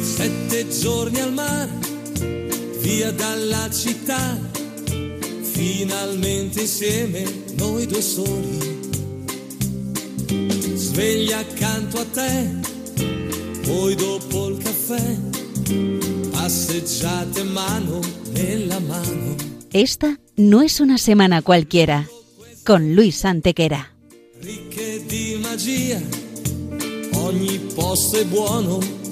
Sette giorni al mare, via dalla città, finalmente insieme noi due soli. Sveglia accanto a te, poi dopo il caffè, passeggiate mano nella mano. Esta no es una semana cualquiera, con Luis Antequera. Ricche di magia, ogni posto è buono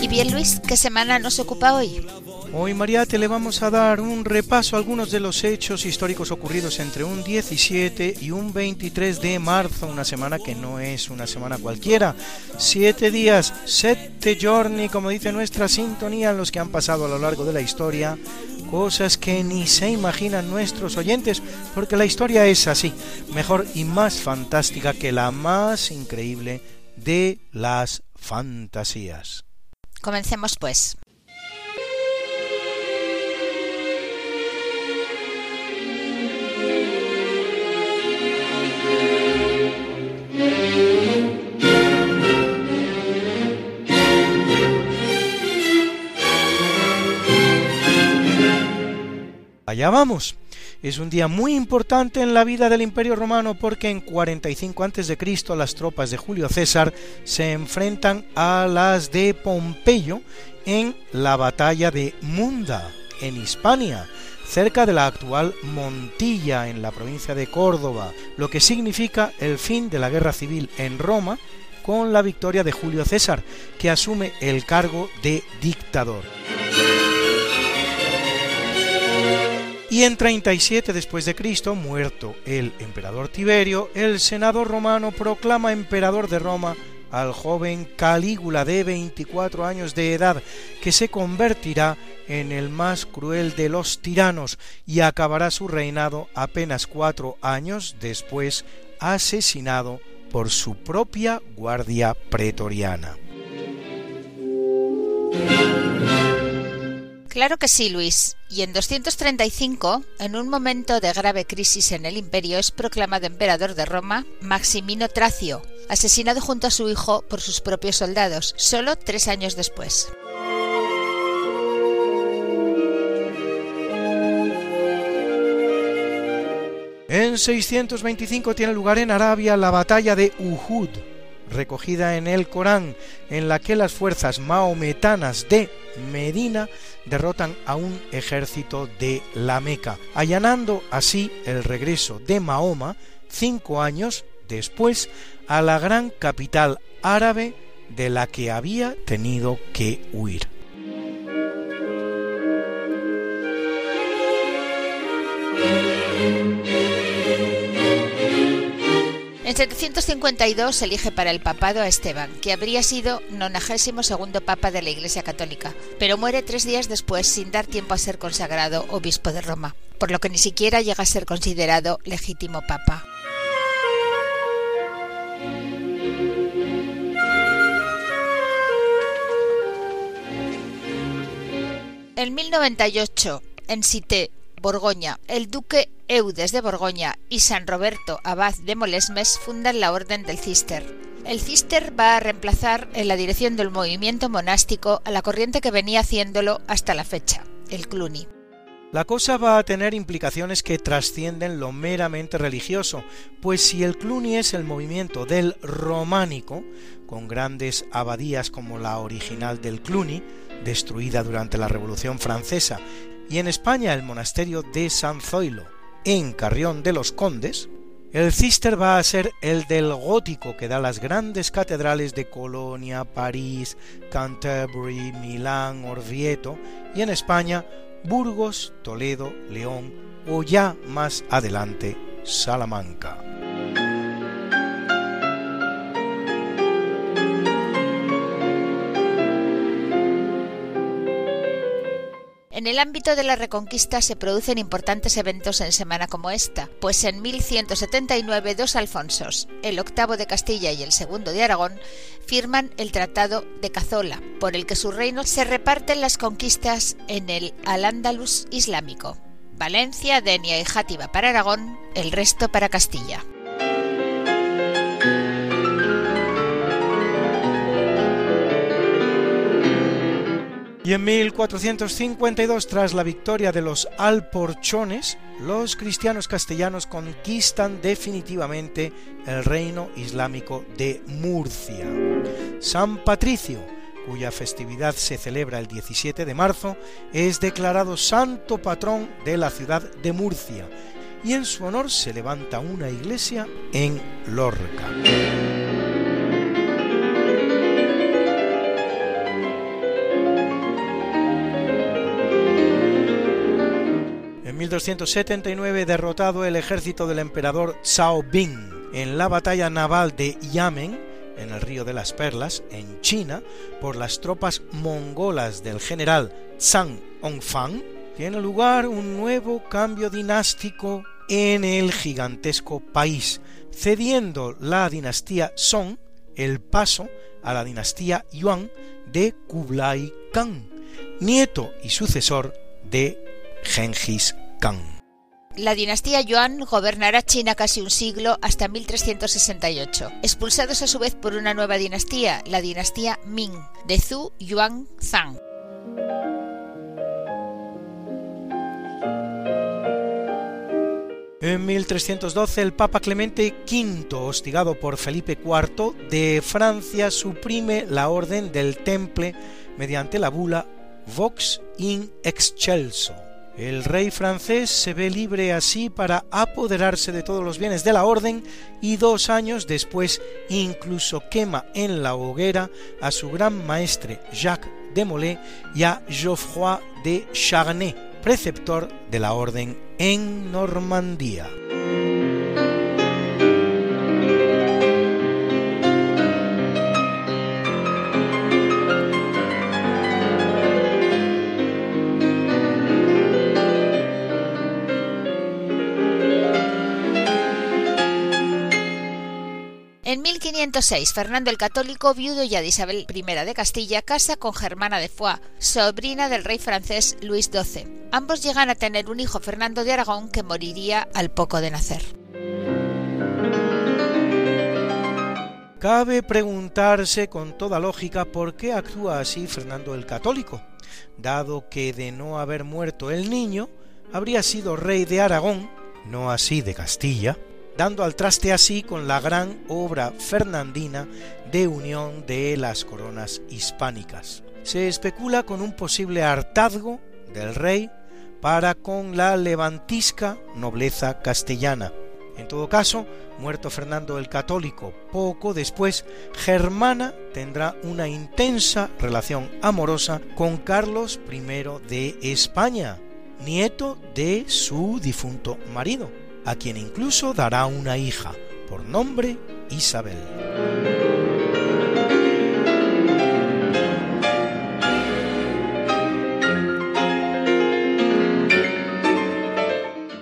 Y bien Luis, ¿qué semana nos ocupa hoy? Hoy Mariate le vamos a dar un repaso a algunos de los hechos históricos ocurridos entre un 17 y un 23 de marzo, una semana que no es una semana cualquiera. Siete días, sette giorni, como dice nuestra sintonía, en los que han pasado a lo largo de la historia cosas que ni se imaginan nuestros oyentes, porque la historia es así, mejor y más fantástica que la más increíble de las fantasías. Comencemos pues. Allá vamos. Es un día muy importante en la vida del Imperio Romano porque en 45 a.C. las tropas de Julio César se enfrentan a las de Pompeyo en la batalla de Munda, en Hispania, cerca de la actual Montilla, en la provincia de Córdoba, lo que significa el fin de la guerra civil en Roma con la victoria de Julio César, que asume el cargo de dictador. Y en 37 después de Cristo, muerto el emperador Tiberio, el Senado romano proclama emperador de Roma al joven Calígula de 24 años de edad, que se convertirá en el más cruel de los tiranos y acabará su reinado apenas cuatro años después, asesinado por su propia guardia pretoriana. Claro que sí, Luis. Y en 235, en un momento de grave crisis en el imperio, es proclamado emperador de Roma Maximino Tracio, asesinado junto a su hijo por sus propios soldados, solo tres años después. En 625 tiene lugar en Arabia la batalla de Uhud, recogida en el Corán, en la que las fuerzas maometanas de Medina derrotan a un ejército de la Meca, allanando así el regreso de Mahoma cinco años después a la gran capital árabe de la que había tenido que huir. En 752 se elige para el papado a Esteban, que habría sido 92 segundo papa de la Iglesia Católica, pero muere tres días después sin dar tiempo a ser consagrado obispo de Roma, por lo que ni siquiera llega a ser considerado legítimo papa. En 1098, en Cité, Borgoña, el duque Eudes de Borgoña y San Roberto Abad de Molesmes fundan la Orden del Cister. El Cister va a reemplazar en la dirección del movimiento monástico a la corriente que venía haciéndolo hasta la fecha, el Cluny. La cosa va a tener implicaciones que trascienden lo meramente religioso, pues si el Cluny es el movimiento del románico, con grandes abadías como la original del Cluny, destruida durante la Revolución Francesa, y en España el monasterio de San Zoilo, en Carrión de los Condes, El cister va a ser el del gótico que da las grandes catedrales de Colonia, París, Canterbury, Milán, Orvieto y en España Burgos, Toledo, León o ya más adelante Salamanca. En el ámbito de la Reconquista se producen importantes eventos en semana como esta, pues en 1179 dos Alfonsos, el octavo de Castilla y el segundo de Aragón, firman el Tratado de Cazola, por el que su reino se reparten las conquistas en el Al-Ándalus islámico. Valencia, Denia y Játiva para Aragón, el resto para Castilla. Y en 1452, tras la victoria de los alporchones, los cristianos castellanos conquistan definitivamente el reino islámico de Murcia. San Patricio, cuya festividad se celebra el 17 de marzo, es declarado santo patrón de la ciudad de Murcia y en su honor se levanta una iglesia en Lorca. 1279 derrotado el ejército del emperador Zhao Bing en la batalla naval de Yamen, en el río de las Perlas, en China, por las tropas mongolas del general Zhang Hongfang, tiene lugar un nuevo cambio dinástico en el gigantesco país, cediendo la dinastía Song el paso a la dinastía Yuan de Kublai Khan, nieto y sucesor de Genghis la dinastía Yuan gobernará China casi un siglo hasta 1368, expulsados a su vez por una nueva dinastía, la dinastía Ming, de Zhu Yuan Zhang. En 1312 el Papa Clemente V, hostigado por Felipe IV de Francia, suprime la orden del Temple mediante la bula Vox in Excelso el rey francés se ve libre así para apoderarse de todos los bienes de la orden y dos años después incluso quema en la hoguera a su gran maestre Jacques de Molay y a Geoffroy de Charnay, preceptor de la orden en Normandía. 1506, Fernando el Católico, viudo ya de Isabel I de Castilla, casa con Germana de Foix, sobrina del rey francés Luis XII. Ambos llegan a tener un hijo, Fernando de Aragón, que moriría al poco de nacer. Cabe preguntarse con toda lógica por qué actúa así Fernando el Católico, dado que de no haber muerto el niño, habría sido rey de Aragón, no así de Castilla, dando al traste así con la gran obra fernandina de unión de las coronas hispánicas. Se especula con un posible hartazgo del rey para con la levantisca nobleza castellana. En todo caso, muerto Fernando el Católico poco después, Germana tendrá una intensa relación amorosa con Carlos I de España, nieto de su difunto marido a quien incluso dará una hija, por nombre Isabel.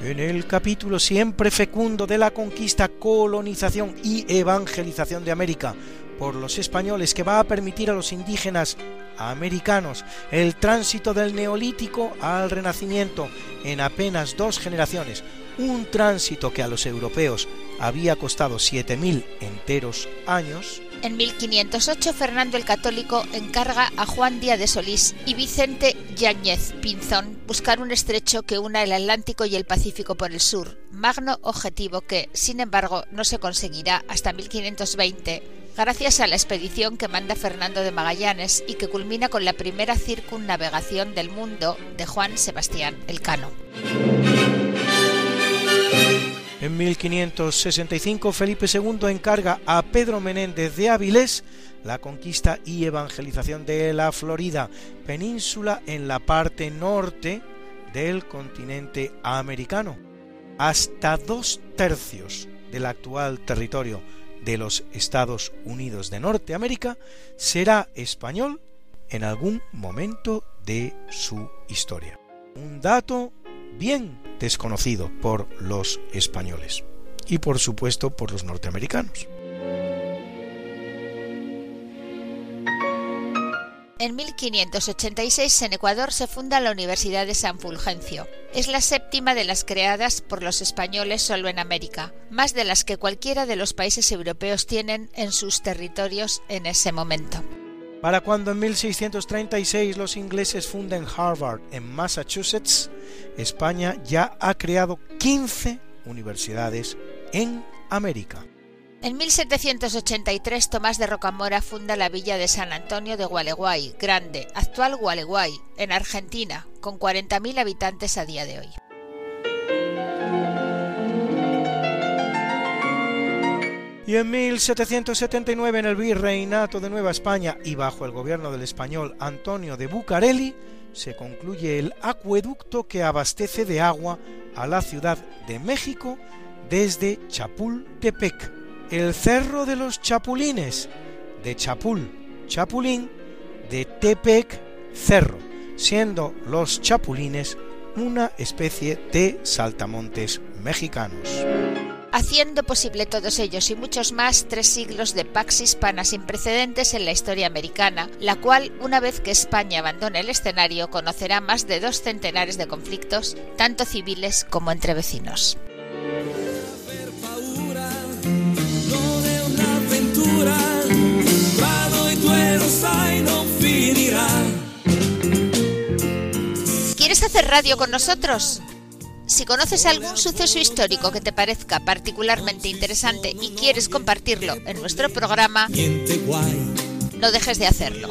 En el capítulo siempre fecundo de la conquista, colonización y evangelización de América por los españoles que va a permitir a los indígenas americanos el tránsito del neolítico al renacimiento en apenas dos generaciones, un tránsito que a los europeos había costado 7.000 enteros años. En 1508 Fernando el Católico encarga a Juan Díaz de Solís y Vicente Yáñez Pinzón buscar un estrecho que una el Atlántico y el Pacífico por el sur, magno objetivo que, sin embargo, no se conseguirá hasta 1520 gracias a la expedición que manda Fernando de Magallanes y que culmina con la primera circunnavegación del mundo de Juan Sebastián Elcano. En En 1565 Felipe II encarga a Pedro Menéndez de Avilés la conquista y evangelización de la Florida, península en la parte norte del continente americano. Hasta dos tercios del actual territorio de los Estados Unidos de Norteamérica será español en algún momento de su historia. Un dato bien desconocido por los españoles y por supuesto por los norteamericanos. En 1586 en Ecuador se funda la Universidad de San Fulgencio. Es la séptima de las creadas por los españoles solo en América, más de las que cualquiera de los países europeos tienen en sus territorios en ese momento. Para cuando en 1636 los ingleses funden Harvard en Massachusetts, España ya ha creado 15 universidades en América. En 1783 Tomás de Rocamora funda la villa de San Antonio de Gualeguay, Grande, actual Gualeguay, en Argentina, con 40.000 habitantes a día de hoy. Y en 1779 en el Virreinato de Nueva España y bajo el gobierno del español Antonio de Bucareli se concluye el acueducto que abastece de agua a la Ciudad de México desde Chapultepec el Cerro de los Chapulines, de Chapul, Chapulín, de Tepec, Cerro, siendo los Chapulines una especie de saltamontes mexicanos. Haciendo posible todos ellos y muchos más tres siglos de pax hispana sin precedentes en la historia americana, la cual, una vez que España abandone el escenario, conocerá más de dos centenares de conflictos, tanto civiles como entre vecinos. ¿Quieres hacer radio con nosotros? Si conoces algún suceso histórico que te parezca particularmente interesante y quieres compartirlo en nuestro programa, no dejes de hacerlo.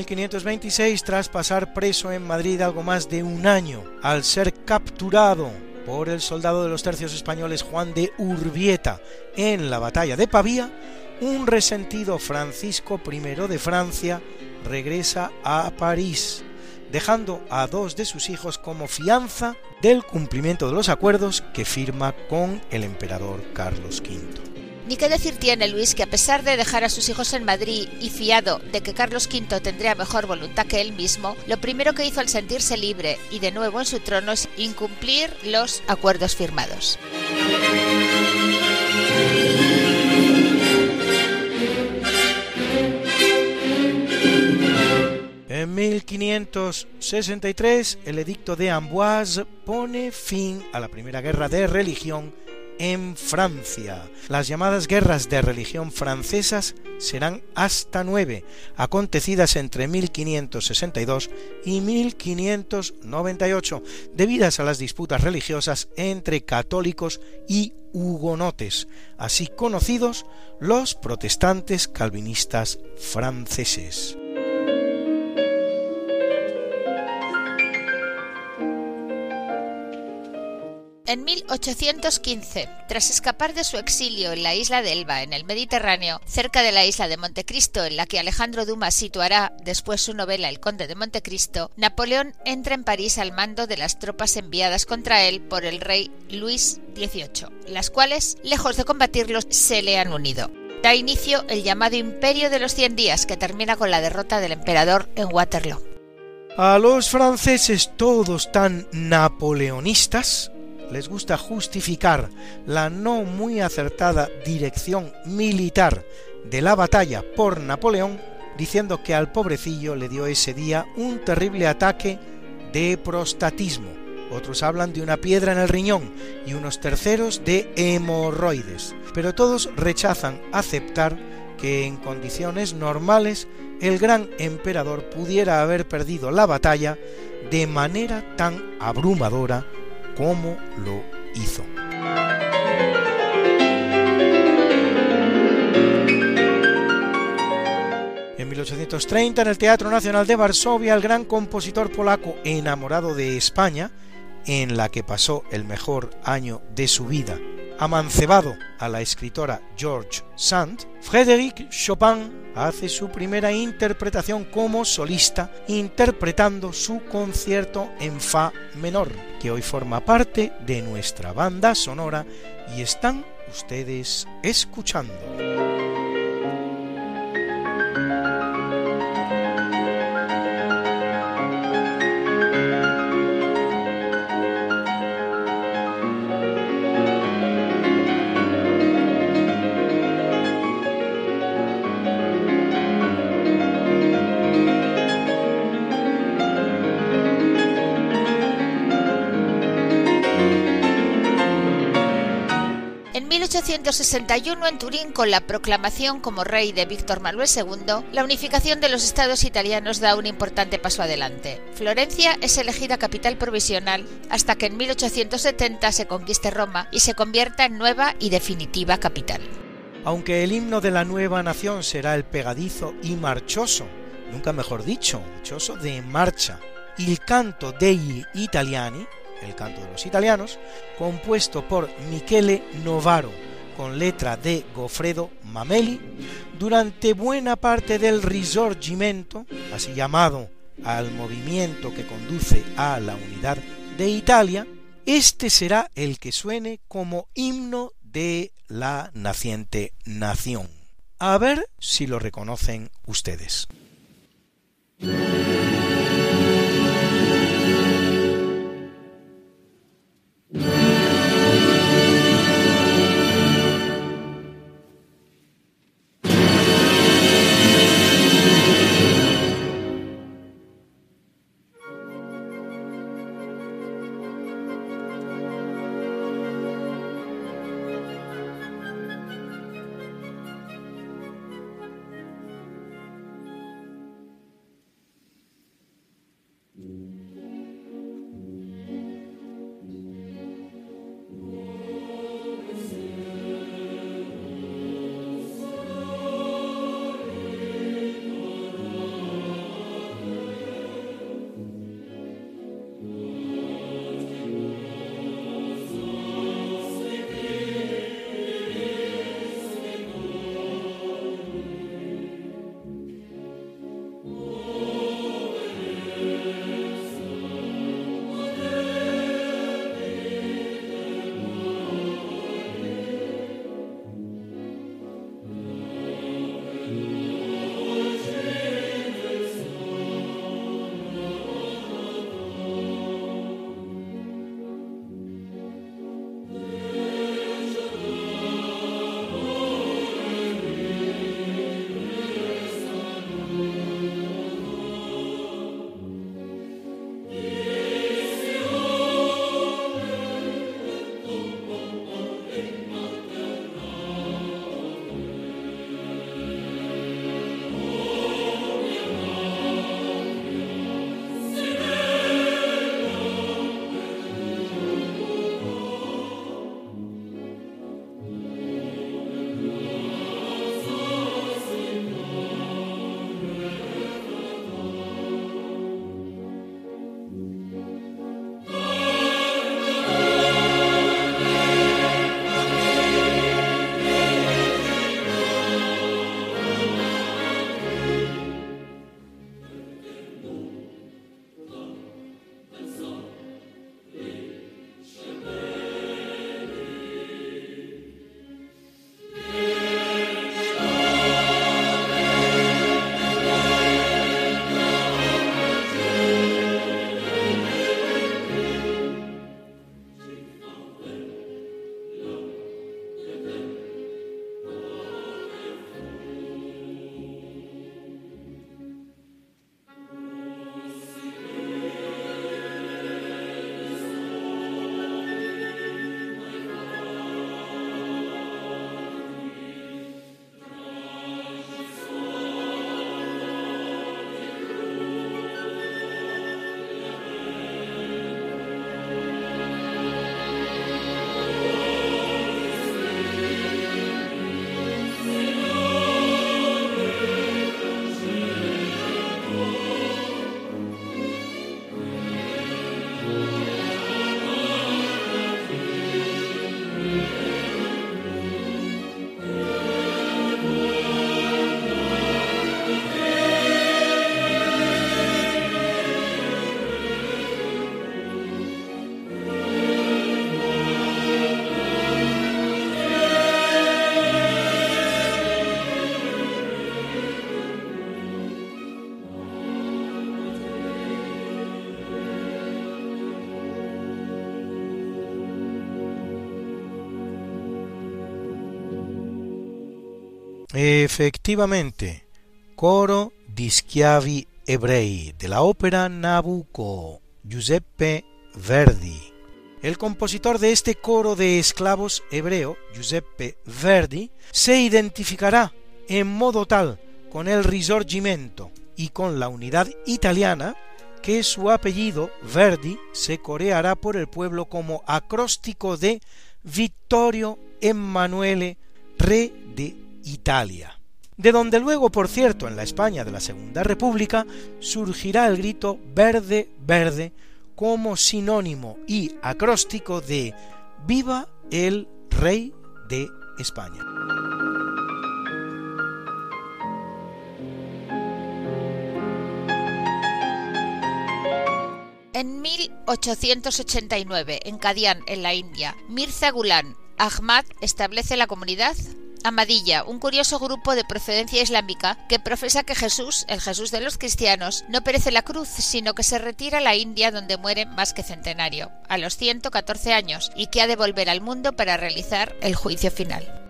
1526, tras pasar preso en Madrid algo más de un año, al ser capturado por el soldado de los tercios españoles Juan de Urbieta en la batalla de Pavía, un resentido Francisco I de Francia regresa a París, dejando a dos de sus hijos como fianza del cumplimiento de los acuerdos que firma con el emperador Carlos V. Ni qué decir tiene Luis que a pesar de dejar a sus hijos en Madrid y fiado de que Carlos V tendría mejor voluntad que él mismo, lo primero que hizo al sentirse libre y de nuevo en su trono es incumplir los acuerdos firmados. En 1563, el edicto de Amboise pone fin a la primera guerra de religión en Francia. Las llamadas guerras de religión francesas serán hasta nueve, acontecidas entre 1562 y 1598, debidas a las disputas religiosas entre católicos y hugonotes, así conocidos los protestantes calvinistas franceses. En 1815, tras escapar de su exilio en la isla de Elba, en el Mediterráneo, cerca de la isla de Montecristo, en la que Alejandro Dumas situará después su novela El Conde de Montecristo, Napoleón entra en París al mando de las tropas enviadas contra él por el rey Luis XVIII, las cuales, lejos de combatirlos, se le han unido. Da inicio el llamado Imperio de los Cien Días, que termina con la derrota del emperador en Waterloo. A los franceses todos tan napoleonistas les gusta justificar la no muy acertada dirección militar de la batalla por Napoleón, diciendo que al pobrecillo le dio ese día un terrible ataque de prostatismo. Otros hablan de una piedra en el riñón y unos terceros de hemorroides, pero todos rechazan aceptar que en condiciones normales el gran emperador pudiera haber perdido la batalla de manera tan abrumadora como lo hizo. En 1830, en el Teatro Nacional de Varsovia, el gran compositor polaco enamorado de España, en la que pasó el mejor año de su vida, amancebado a la escritora George Sand, Frédéric Chopin hace su primera interpretación como solista interpretando su concierto en Fa menor, que hoy forma parte de nuestra banda sonora y están ustedes escuchando. 1861 en Turín, con la proclamación como rey de Víctor Manuel II, la unificación de los estados italianos da un importante paso adelante. Florencia es elegida capital provisional hasta que en 1870 se conquiste Roma y se convierta en nueva y definitiva capital. Aunque el himno de la nueva nación será el pegadizo y marchoso, nunca mejor dicho, marchoso de marcha, il canto degli italiani, el canto de los italianos, compuesto por Michele Novaro, con letra de Goffredo Mameli, durante buena parte del Risorgimento, así llamado al movimiento que conduce a la unidad de Italia, este será el que suene como himno de la naciente nación. A ver si lo reconocen ustedes. Efectivamente, coro di schiavi ebrei de la ópera Nabucco, Giuseppe Verdi. El compositor de este coro de esclavos hebreo, Giuseppe Verdi, se identificará en modo tal con el Risorgimento y con la unidad italiana que su apellido Verdi se coreará por el pueblo como acróstico de Vittorio Emanuele, re de Italia. De donde luego, por cierto, en la España de la Segunda República surgirá el grito verde, verde, como sinónimo y acróstico de Viva el Rey de España. En 1889, en Kadian, en la India, Mirza Ghulam Ahmad establece la comunidad Amadilla, un curioso grupo de procedencia islámica que profesa que Jesús, el Jesús de los cristianos, no perece la cruz, sino que se retira a la India donde muere más que centenario, a los 114 años, y que ha de volver al mundo para realizar el juicio final.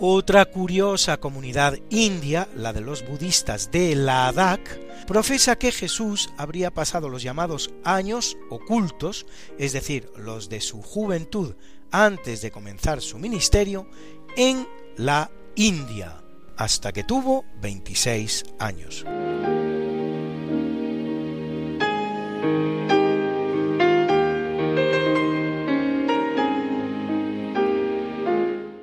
Otra curiosa comunidad india, la de los budistas de Ladakh, profesa que Jesús habría pasado los llamados años ocultos, es decir, los de su juventud antes de comenzar su ministerio, en la India, hasta que tuvo 26 años.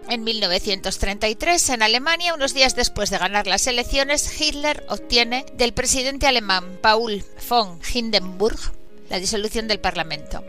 En 1933, en Alemania, unos días después de ganar las elecciones, Hitler obtiene del presidente alemán Paul von Hindenburg la disolución del Parlamento.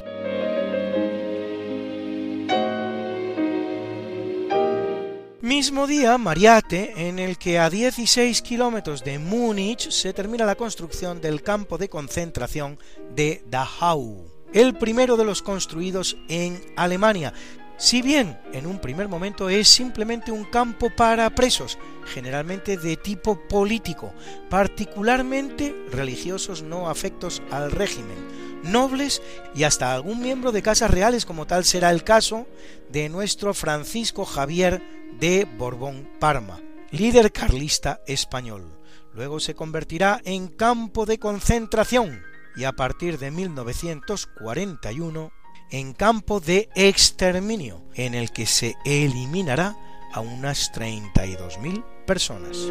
Mismo día, Mariate, en el que a 16 kilómetros de Múnich se termina la construcción del campo de concentración de Dachau, el primero de los construidos en Alemania, si bien en un primer momento es simplemente un campo para presos, generalmente de tipo político, particularmente religiosos no afectos al régimen, nobles y hasta algún miembro de casas reales como tal será el caso de nuestro Francisco Javier de Borbón Parma, líder carlista español. Luego se convertirá en campo de concentración y a partir de 1941 en campo de exterminio, en el que se eliminará a unas 32.000 personas.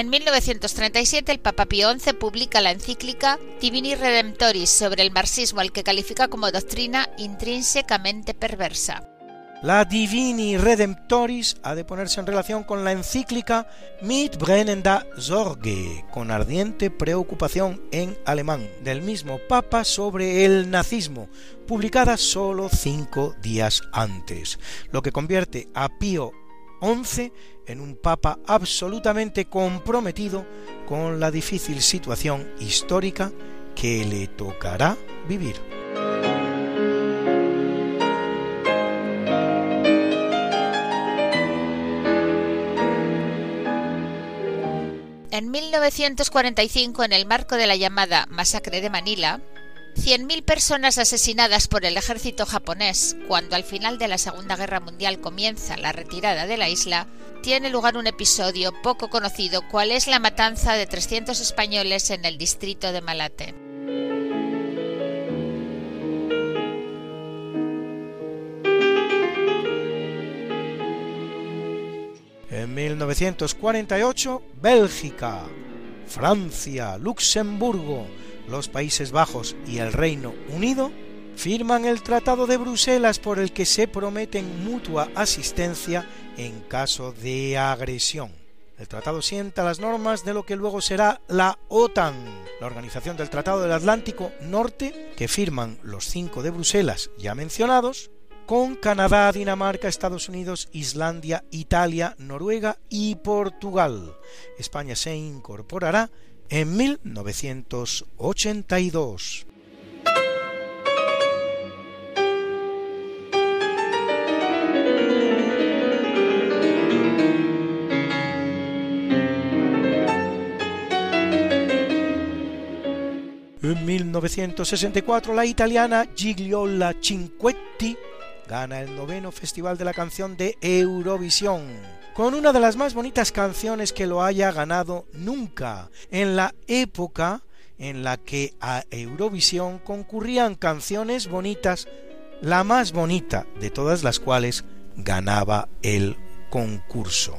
En 1937 el Papa Pío XI publica la encíclica Divini Redemptoris sobre el marxismo, al que califica como doctrina intrínsecamente perversa. La Divini Redemptoris ha de ponerse en relación con la encíclica Mit brennender Sorge, con ardiente preocupación en alemán, del mismo Papa sobre el nazismo, publicada solo cinco días antes, lo que convierte a Pío XI en un papa absolutamente comprometido con la difícil situación histórica que le tocará vivir. En 1945, en el marco de la llamada Masacre de Manila, 100.000 personas asesinadas por el ejército japonés cuando al final de la Segunda Guerra Mundial comienza la retirada de la isla, tiene lugar un episodio poco conocido, cual es la matanza de 300 españoles en el distrito de Malate. En 1948, Bélgica, Francia, Luxemburgo, los Países Bajos y el Reino Unido firman el Tratado de Bruselas por el que se prometen mutua asistencia en caso de agresión. El tratado sienta las normas de lo que luego será la OTAN, la Organización del Tratado del Atlántico Norte, que firman los cinco de Bruselas ya mencionados, con Canadá, Dinamarca, Estados Unidos, Islandia, Italia, Noruega y Portugal. España se incorporará en 1982. En 1964 la italiana Gigliola Cinquetti gana el noveno Festival de la Canción de Eurovisión, con una de las más bonitas canciones que lo haya ganado nunca, en la época en la que a Eurovisión concurrían canciones bonitas, la más bonita de todas las cuales ganaba el concurso.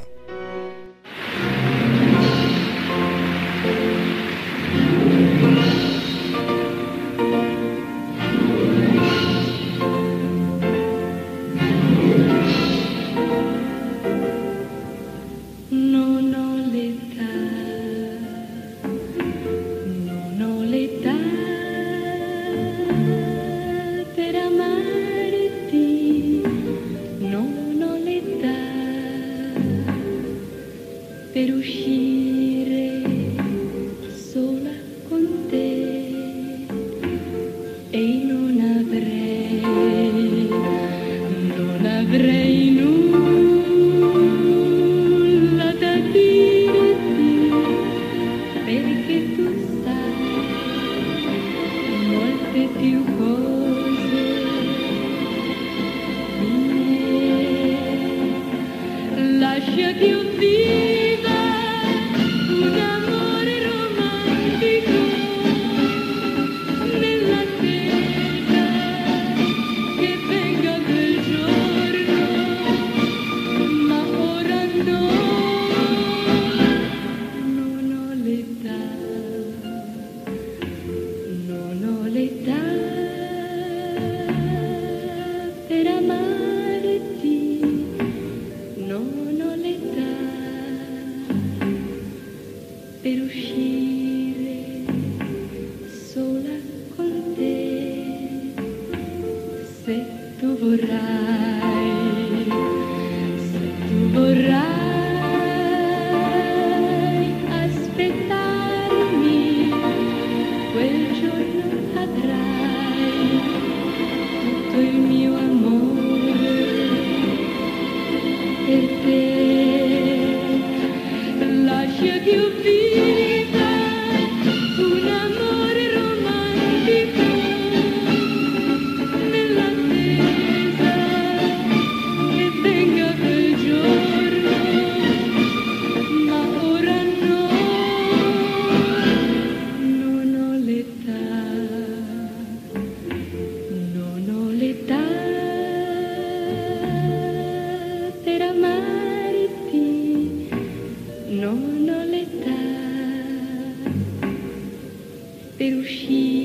non ho l'età per uscire.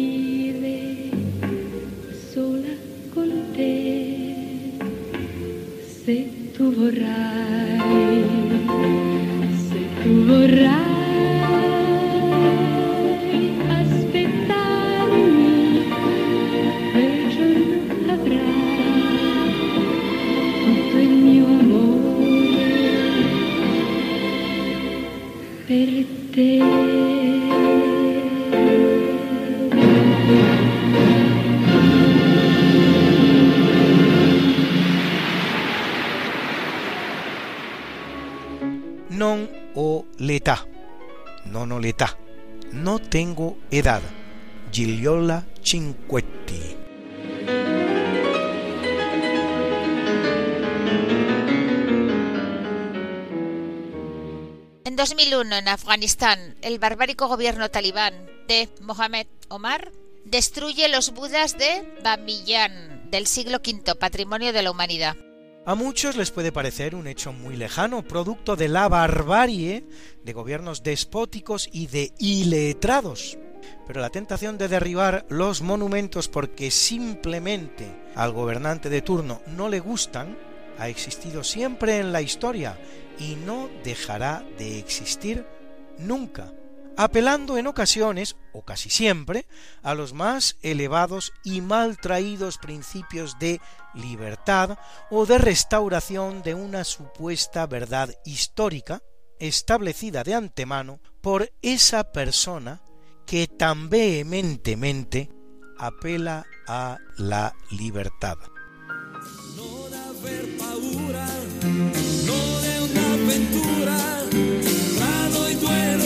Tengo edad. Gigliola Cinquetti. En 2001, en Afganistán, el barbárico gobierno talibán de Mohamed Omar destruye los budas de Bamiyan del siglo V, patrimonio de la humanidad. A muchos les puede parecer un hecho muy lejano, producto de la barbarie de gobiernos despóticos y de iletrados. Pero la tentación de derribar los monumentos porque simplemente al gobernante de turno no le gustan ha existido siempre en la historia y no dejará de existir nunca apelando en ocasiones, o casi siempre, a los más elevados y mal traídos principios de libertad o de restauración de una supuesta verdad histórica establecida de antemano por esa persona que tan vehementemente apela a la libertad.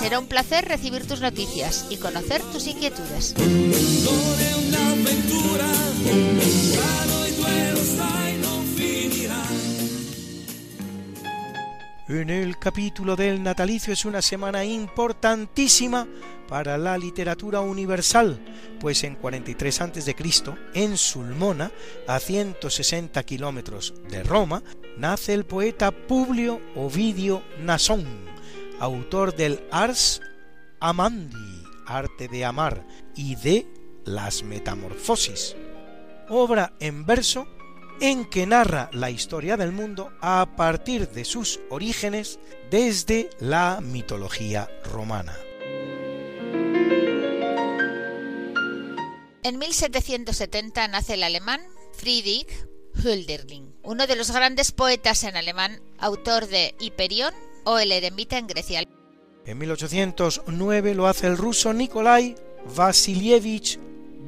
Será un placer recibir tus noticias y conocer tus inquietudes. En el capítulo del natalicio es una semana importantísima para la literatura universal, pues en 43 a.C., en Sulmona, a 160 kilómetros de Roma, nace el poeta Publio Ovidio Nasón, autor del Ars Amandi, arte de amar, y de Las Metamorfosis, obra en verso en que narra la historia del mundo a partir de sus orígenes desde la mitología romana. En 1770 nace el alemán Friedrich Hölderlin, uno de los grandes poetas en alemán, autor de Hiperión o El eremita en Grecia. En 1809 lo hace el ruso Nikolai Vasilievich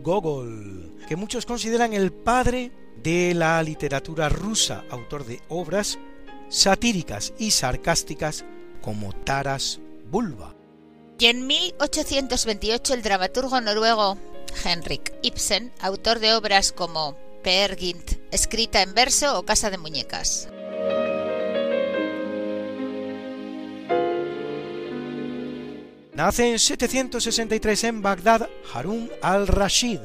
Gogol, que muchos consideran el padre de la literatura rusa, autor de obras satíricas y sarcásticas como Taras Bulba. Y en 1828 el dramaturgo noruego Henrik Ibsen, autor de obras como Peer Gynt, escrita en verso o Casa de Muñecas. Nace en 763 en Bagdad Harun al-Rashid,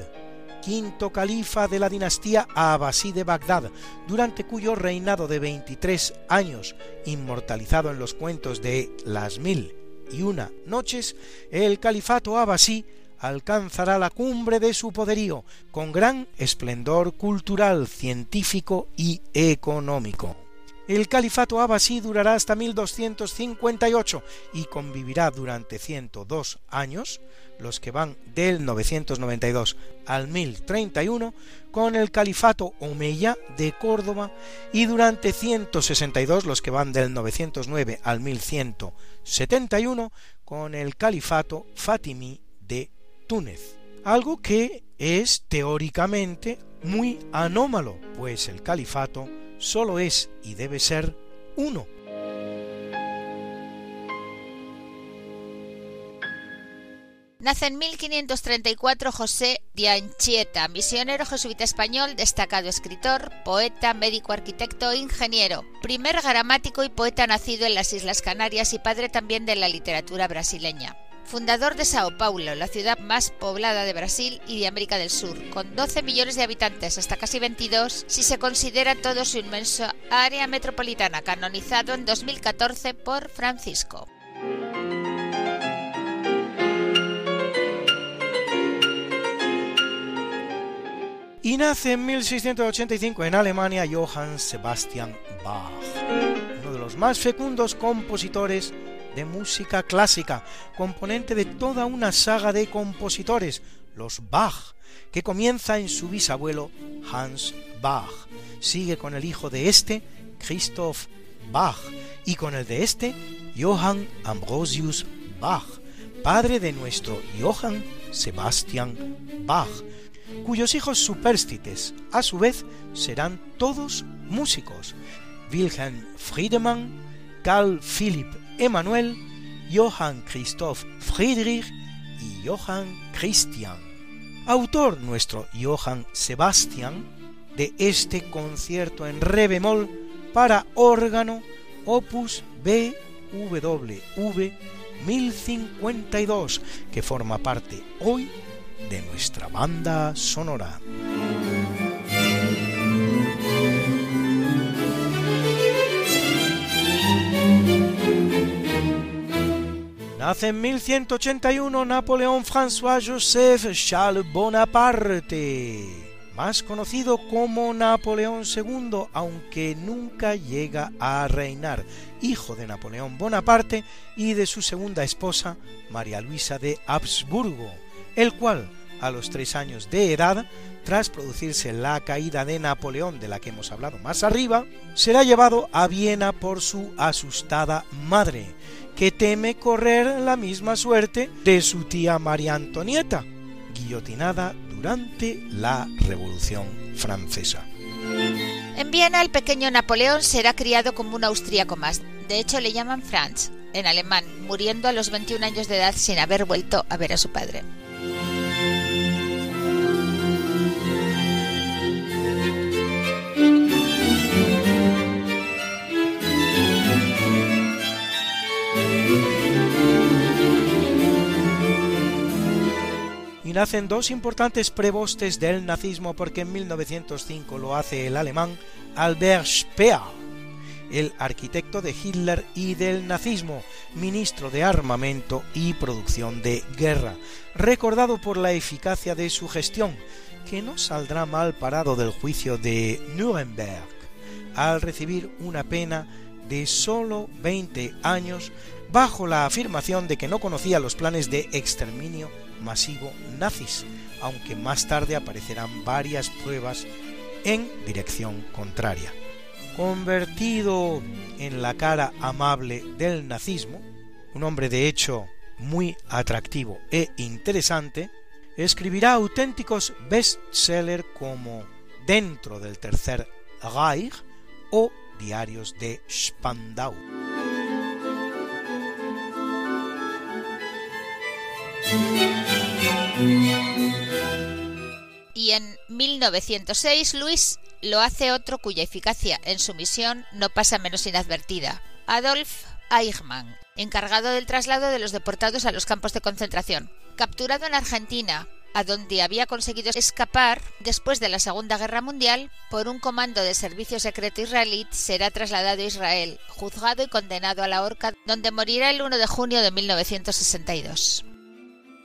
quinto califa de la dinastía Abbasí de Bagdad, durante cuyo reinado de 23 años, inmortalizado en los cuentos de Las Mil y Una Noches, el califato Abbasí alcanzará la cumbre de su poderío, con gran esplendor cultural, científico y económico. El califato abasí durará hasta 1258 y convivirá durante 102 años, los que van del 992 al 1031, con el califato omeya de Córdoba y durante 162 los que van del 909 al 1171 con el califato fatimí de Túnez. Algo que es teóricamente muy anómalo, pues el califato solo es y debe ser uno. Nace en 1534 José de Anchieta, misionero jesuita español, destacado escritor, poeta, médico, arquitecto e ingeniero, primer gramático y poeta nacido en las Islas Canarias y padre también de la literatura brasileña fundador de Sao Paulo, la ciudad más poblada de Brasil y de América del Sur, con 12 millones de habitantes hasta casi 22 si se considera todo su inmenso área metropolitana, canonizado en 2014 por Francisco. Y nace en 1685 en Alemania Johann Sebastian Bach, uno de los más fecundos compositores de música clásica, componente de toda una saga de compositores, los Bach, que comienza en su bisabuelo Hans Bach, sigue con el hijo de este, Christoph Bach, y con el de este, Johann Ambrosius Bach, padre de nuestro Johann Sebastian Bach, cuyos hijos superstites, a su vez, serán todos músicos. Wilhelm Friedemann, Carl Philipp Emanuel, Johann Christoph Friedrich y Johann Christian. Autor nuestro Johann Sebastian de este concierto en re bemol para órgano opus BWV 1052 que forma parte hoy de nuestra banda sonora. Nace en 1181 Napoleón François Joseph Charles Bonaparte, más conocido como Napoleón II, aunque nunca llega a reinar, hijo de Napoleón Bonaparte y de su segunda esposa, María Luisa de Habsburgo, el cual, a los tres años de edad, tras producirse la caída de Napoleón de la que hemos hablado más arriba, será llevado a Viena por su asustada madre, que teme correr la misma suerte de su tía María Antonieta, guillotinada durante la Revolución Francesa. En Viena el pequeño Napoleón será criado como un austríaco más, de hecho le llaman Franz, en alemán, muriendo a los 21 años de edad sin haber vuelto a ver a su padre. Nacen dos importantes prebostes del nazismo porque en 1905 lo hace el alemán Albert Speer, el arquitecto de Hitler y del nazismo, ministro de armamento y producción de guerra, recordado por la eficacia de su gestión, que no saldrá mal parado del juicio de Nuremberg, al recibir una pena de solo 20 años bajo la afirmación de que no conocía los planes de exterminio masivo nazis, aunque más tarde aparecerán varias pruebas en dirección contraria. Convertido en la cara amable del nazismo, un hombre de hecho muy atractivo e interesante, escribirá auténticos bestsellers como Dentro del Tercer Reich o Diarios de Spandau. Y en 1906 Luis lo hace otro cuya eficacia en su misión no pasa menos inadvertida. Adolf Eichmann, encargado del traslado de los deportados a los campos de concentración. Capturado en Argentina, a donde había conseguido escapar después de la Segunda Guerra Mundial, por un comando de servicio secreto israelí será trasladado a Israel, juzgado y condenado a la horca, donde morirá el 1 de junio de 1962.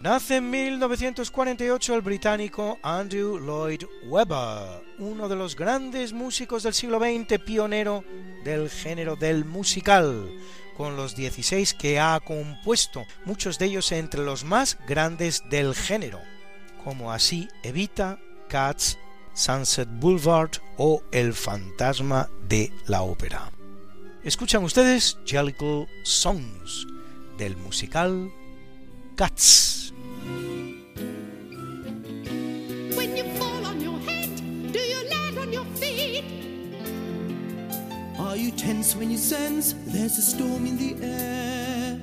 Nace en 1948 el británico Andrew Lloyd Webber, uno de los grandes músicos del siglo XX, pionero del género del musical, con los 16 que ha compuesto, muchos de ellos entre los más grandes del género, como así Evita, Cats, Sunset Boulevard o El fantasma de la ópera. Escuchan ustedes Jellicle Songs del musical Cats. When you fall on your head, do you land on your feet? Are you tense when you sense there's a storm in the air?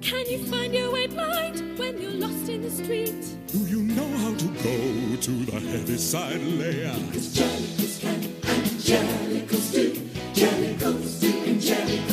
Can you find your way blind when you're lost in the street? Do you know how to go to the heavy side layer? Cause jellicles can, jellicles do, jellicles do, and jellicles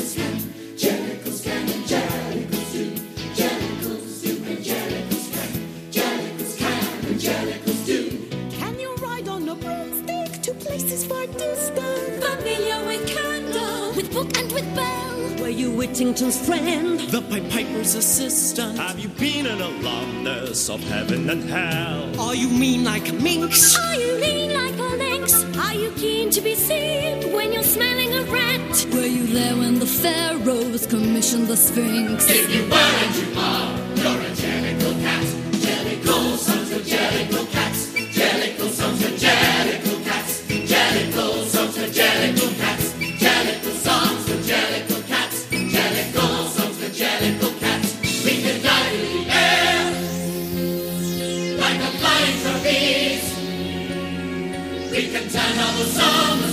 places far distant? Familiar with candle, with book and with bell. Were you Whittington's friend? The Pied Piper's assistant? Have you been an alumnus of heaven and hell? Are you mean like a minx? Are you lean like a lynx? Are you keen to be seen when you're smelling a rat? Were you there when the pharaohs commissioned the Sphinx? If you were and you are, can turn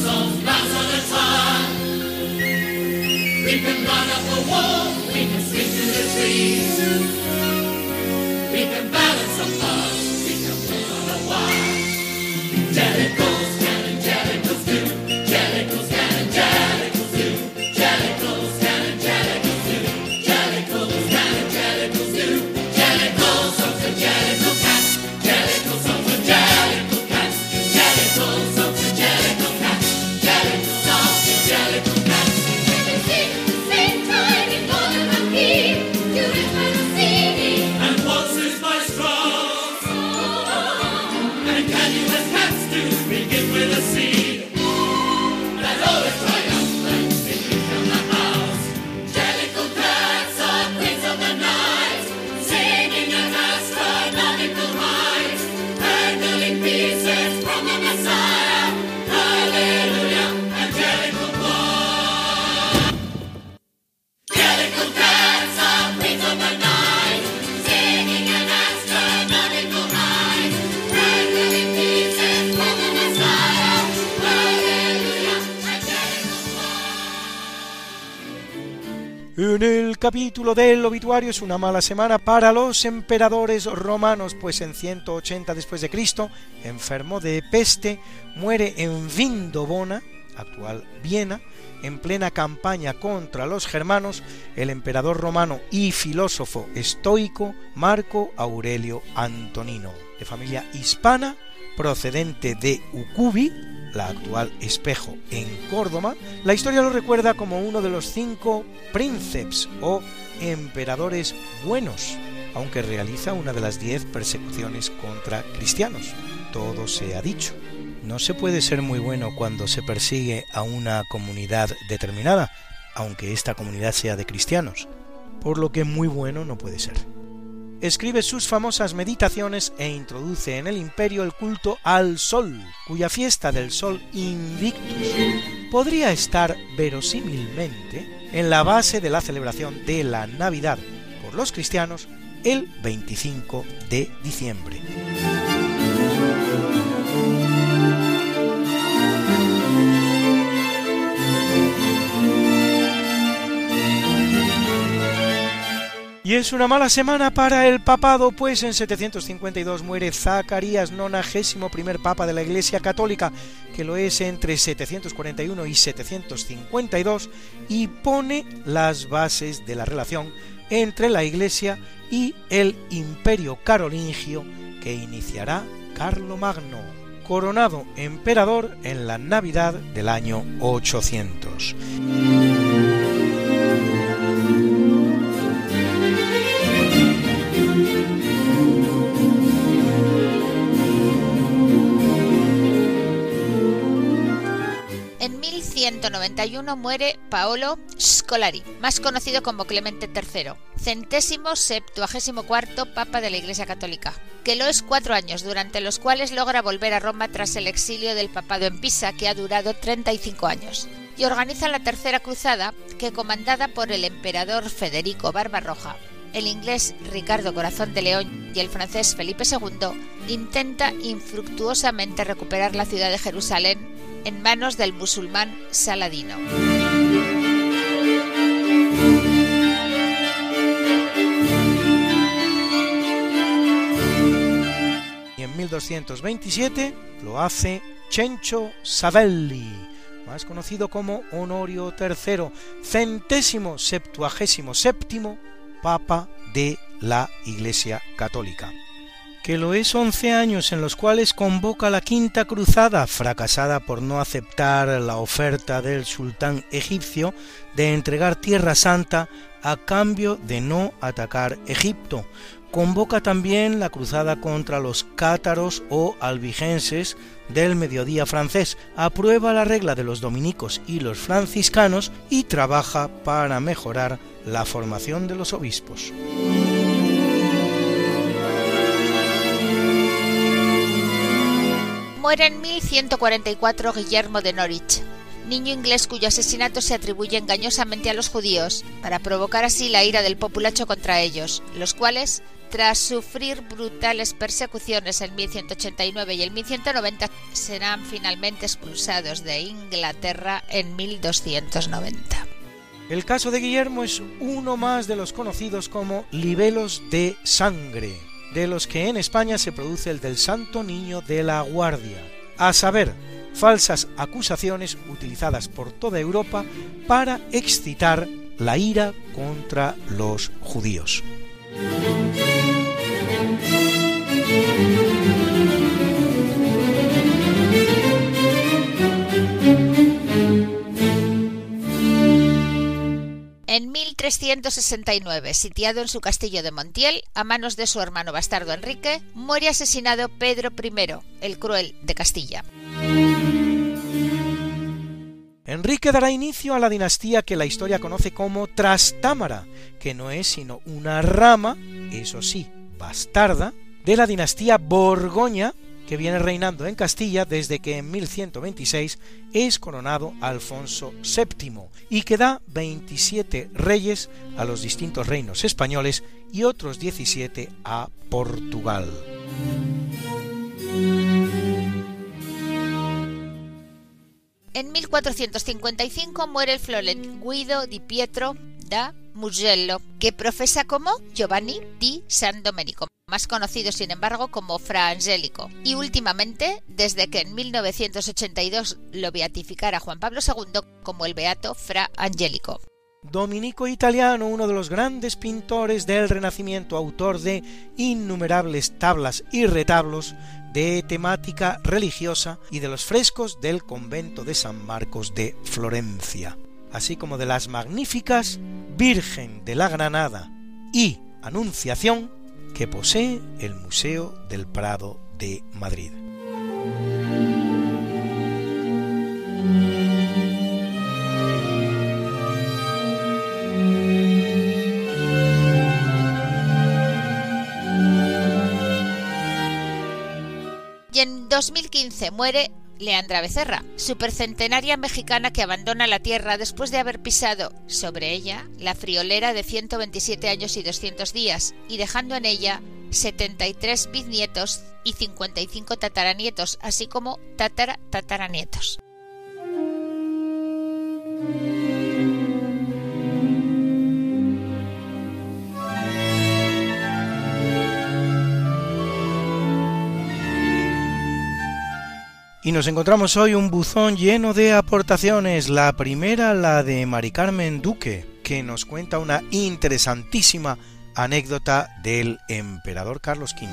capítulo del obituario es una mala semana para los emperadores romanos, pues en 180 después de Cristo, enfermo de peste, muere en Vindobona, actual Viena, en plena campaña contra los germanos, el emperador romano y filósofo estoico Marco Aurelio Antonino, de familia hispana, procedente de Ucubi, la actual Espejo, en Córdoba, la historia lo recuerda como uno de los cinco príncipes o emperadores buenos, aunque realiza una de las diez persecuciones contra cristianos. Todo se ha dicho. No se puede ser muy bueno cuando se persigue a una comunidad determinada, aunque esta comunidad sea de cristianos, por lo que muy bueno no puede ser escribe sus famosas meditaciones e introduce en el imperio el culto al sol, cuya fiesta del sol Invictus podría estar verosímilmente en la base de la celebración de la Navidad por los cristianos el 25 de diciembre. Y es una mala semana para el papado, pues en 752 muere Zacarías, nonagésimo primer papa de la Iglesia Católica, que lo es entre 741 y 752, y pone las bases de la relación entre la Iglesia y el Imperio Carolingio que iniciará Carlomagno, coronado emperador en la Navidad del año 800. 1191 muere Paolo Scolari, más conocido como Clemente III, centésimo septuagésimo cuarto Papa de la Iglesia Católica, que lo es cuatro años, durante los cuales logra volver a Roma tras el exilio del papado en Pisa, que ha durado 35 años, y organiza la Tercera Cruzada, que comandada por el emperador Federico Barbarroja, el inglés Ricardo Corazón de León y el francés Felipe II, intenta infructuosamente recuperar la ciudad de Jerusalén en manos del musulmán Saladino. Y en 1227 lo hace Cencio Savelli, más conocido como Honorio III, centésimo septuagésimo séptimo Papa de la Iglesia Católica que lo es 11 años en los cuales convoca la quinta cruzada, fracasada por no aceptar la oferta del sultán egipcio de entregar Tierra Santa a cambio de no atacar Egipto. Convoca también la cruzada contra los cátaros o albigenses del mediodía francés, aprueba la regla de los dominicos y los franciscanos y trabaja para mejorar la formación de los obispos. Muere en 1144 Guillermo de Norwich, niño inglés cuyo asesinato se atribuye engañosamente a los judíos, para provocar así la ira del populacho contra ellos, los cuales, tras sufrir brutales persecuciones en 1189 y en 1190, serán finalmente expulsados de Inglaterra en 1290. El caso de Guillermo es uno más de los conocidos como libelos de sangre, de los que en España se produce el del Santo Niño de la Guardia, a saber, falsas acusaciones utilizadas por toda Europa para excitar la ira contra los judíos. En 1369, sitiado en su castillo de Montiel a manos de su hermano bastardo Enrique, muere asesinado Pedro I, el cruel de Castilla. Enrique dará inicio a la dinastía que la historia conoce como Trastámara, que no es sino una rama, eso sí, bastarda, de la dinastía Borgoña, que viene reinando en Castilla desde que en 1126 es coronado Alfonso VII y que da 27 reyes a los distintos reinos españoles y otros 17 a Portugal. En 1455 muere el Florent Guido di Pietro da Mugello, que profesa como Giovanni di San Domenico, más conocido sin embargo como Fra Angelico, y últimamente, desde que en 1982 lo beatificara Juan Pablo II como el beato Fra Angelico. Dominico Italiano, uno de los grandes pintores del Renacimiento, autor de innumerables tablas y retablos de temática religiosa y de los frescos del convento de San Marcos de Florencia, así como de las magníficas Virgen de la Granada y Anunciación que posee el Museo del Prado de Madrid. Y en 2015 muere Leandra Becerra, supercentenaria mexicana que abandona la Tierra después de haber pisado sobre ella la friolera de 127 años y 200 días y dejando en ella 73 bisnietos y 55 tataranietos, así como tatara tataranietos. Y nos encontramos hoy un buzón lleno de aportaciones. La primera, la de Mari Carmen Duque, que nos cuenta una interesantísima anécdota del emperador Carlos V.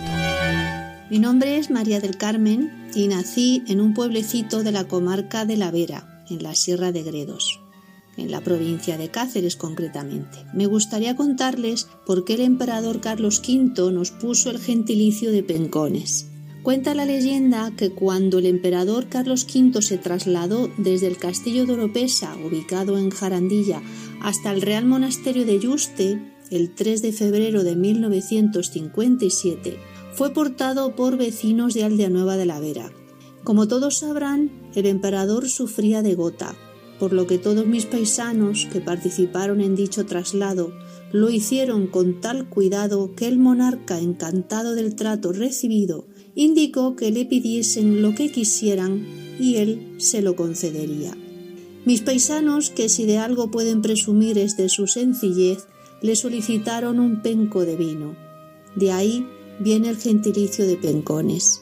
Mi nombre es María del Carmen y nací en un pueblecito de la comarca de La Vera, en la Sierra de Gredos, en la provincia de Cáceres concretamente. Me gustaría contarles por qué el emperador Carlos V nos puso el gentilicio de pencones. Cuenta la leyenda que cuando el emperador Carlos V se trasladó desde el castillo de Oropesa, ubicado en Jarandilla, hasta el Real Monasterio de Yuste, el 3 de febrero de 1957, fue portado por vecinos de Aldea Nueva de la Vera. Como todos sabrán, el emperador sufría de gota, por lo que todos mis paisanos que participaron en dicho traslado lo hicieron con tal cuidado que el monarca, encantado del trato recibido, indicó que le pidiesen lo que quisieran y él se lo concedería. Mis paisanos, que si de algo pueden presumir es de su sencillez, le solicitaron un penco de vino. De ahí viene el gentilicio de pencones.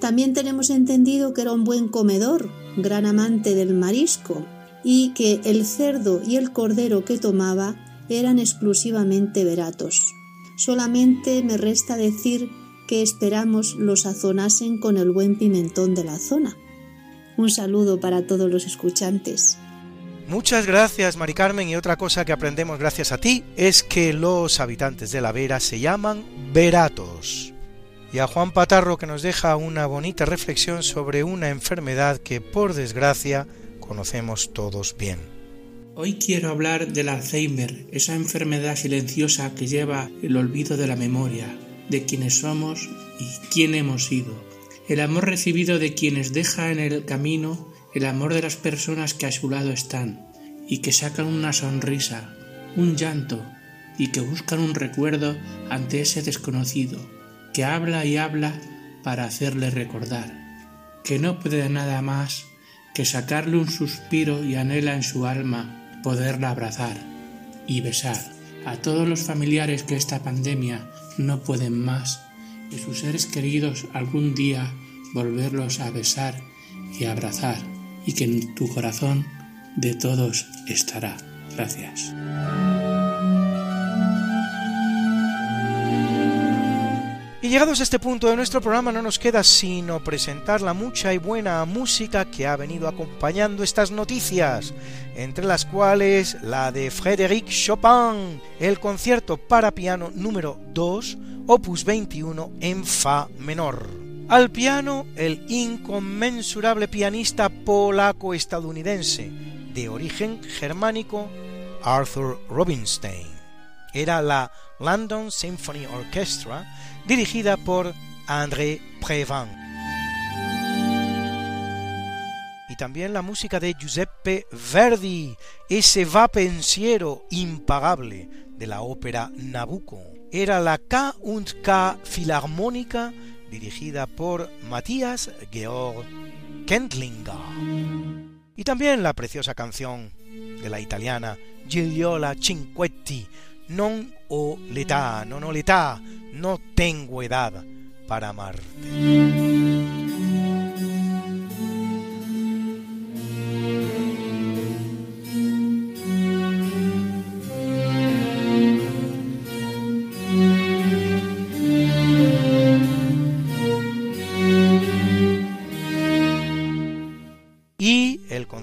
También tenemos entendido que era un buen comedor, gran amante del marisco, y que el cerdo y el cordero que tomaba eran exclusivamente veratos. Solamente me resta decir que esperamos lo sazonasen con el buen pimentón de la zona. Un saludo para todos los escuchantes. Muchas gracias, Mari Carmen, y otra cosa que aprendemos gracias a ti es que los habitantes de la Vera se llaman veratos. Y a Juan Patarro que nos deja una bonita reflexión sobre una enfermedad que por desgracia conocemos todos bien. Hoy quiero hablar del Alzheimer, esa enfermedad silenciosa que lleva el olvido de la memoria, de quienes somos y quién hemos sido. El amor recibido de quienes deja en el camino, el amor de las personas que a su lado están y que sacan una sonrisa, un llanto y que buscan un recuerdo ante ese desconocido, que habla y habla para hacerle recordar, que no puede nada más que sacarle un suspiro y anhela en su alma poderla abrazar y besar a todos los familiares que esta pandemia no pueden más y sus seres queridos algún día volverlos a besar y abrazar y que en tu corazón de todos estará. Gracias. Llegados a este punto de nuestro programa no nos queda sino presentar la mucha y buena música que ha venido acompañando estas noticias, entre las cuales la de Frédéric Chopin, el concierto para piano número 2, opus 21 en Fa menor. Al piano, el inconmensurable pianista polaco-estadounidense de origen germánico Arthur Rubinstein. Era la London Symphony Orchestra dirigida por André Prévin. Y también la música de Giuseppe Verdi, ese va pensiero impagable de la ópera Nabucco. Era la K Filarmónica dirigida por Matthias Georg Kendlinger. Y también la preciosa canción de la italiana Gigliola Cinquetti, Non o l'età, non ho l'età, no tengo edad para amarte.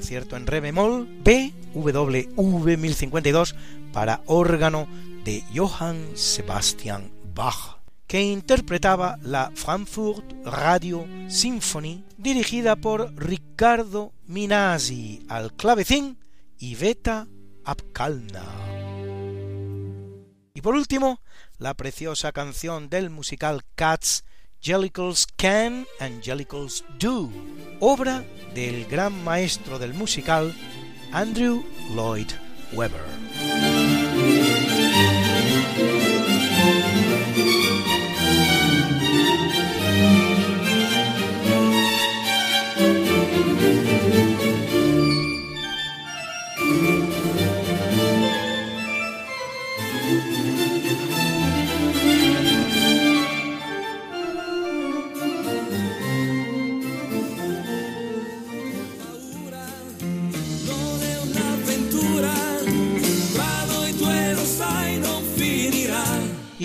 concierto en re bemol BWV 1052 para órgano de Johann Sebastian Bach, que interpretaba la Frankfurt Radio Symphony dirigida por Riccardo Minasi al clavecín y Beta Abkalna. Y por último, la preciosa canción del musical Cats Jellicles Can and Jellicles Do, obra del gran maestro del musical Andrew Lloyd Webber.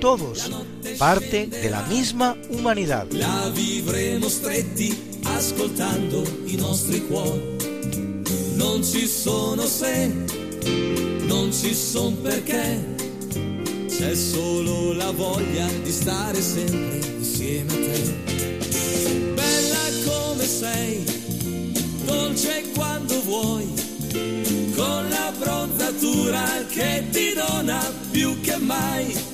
todos, parte de la misma umanità. La vivremo stretti ascoltando i nostri cuori. Non ci sono se, non ci son perché. C'è solo la voglia di stare sempre insieme a te. Bella come sei, dolce quando vuoi, con la bronzatura che ti dona più che mai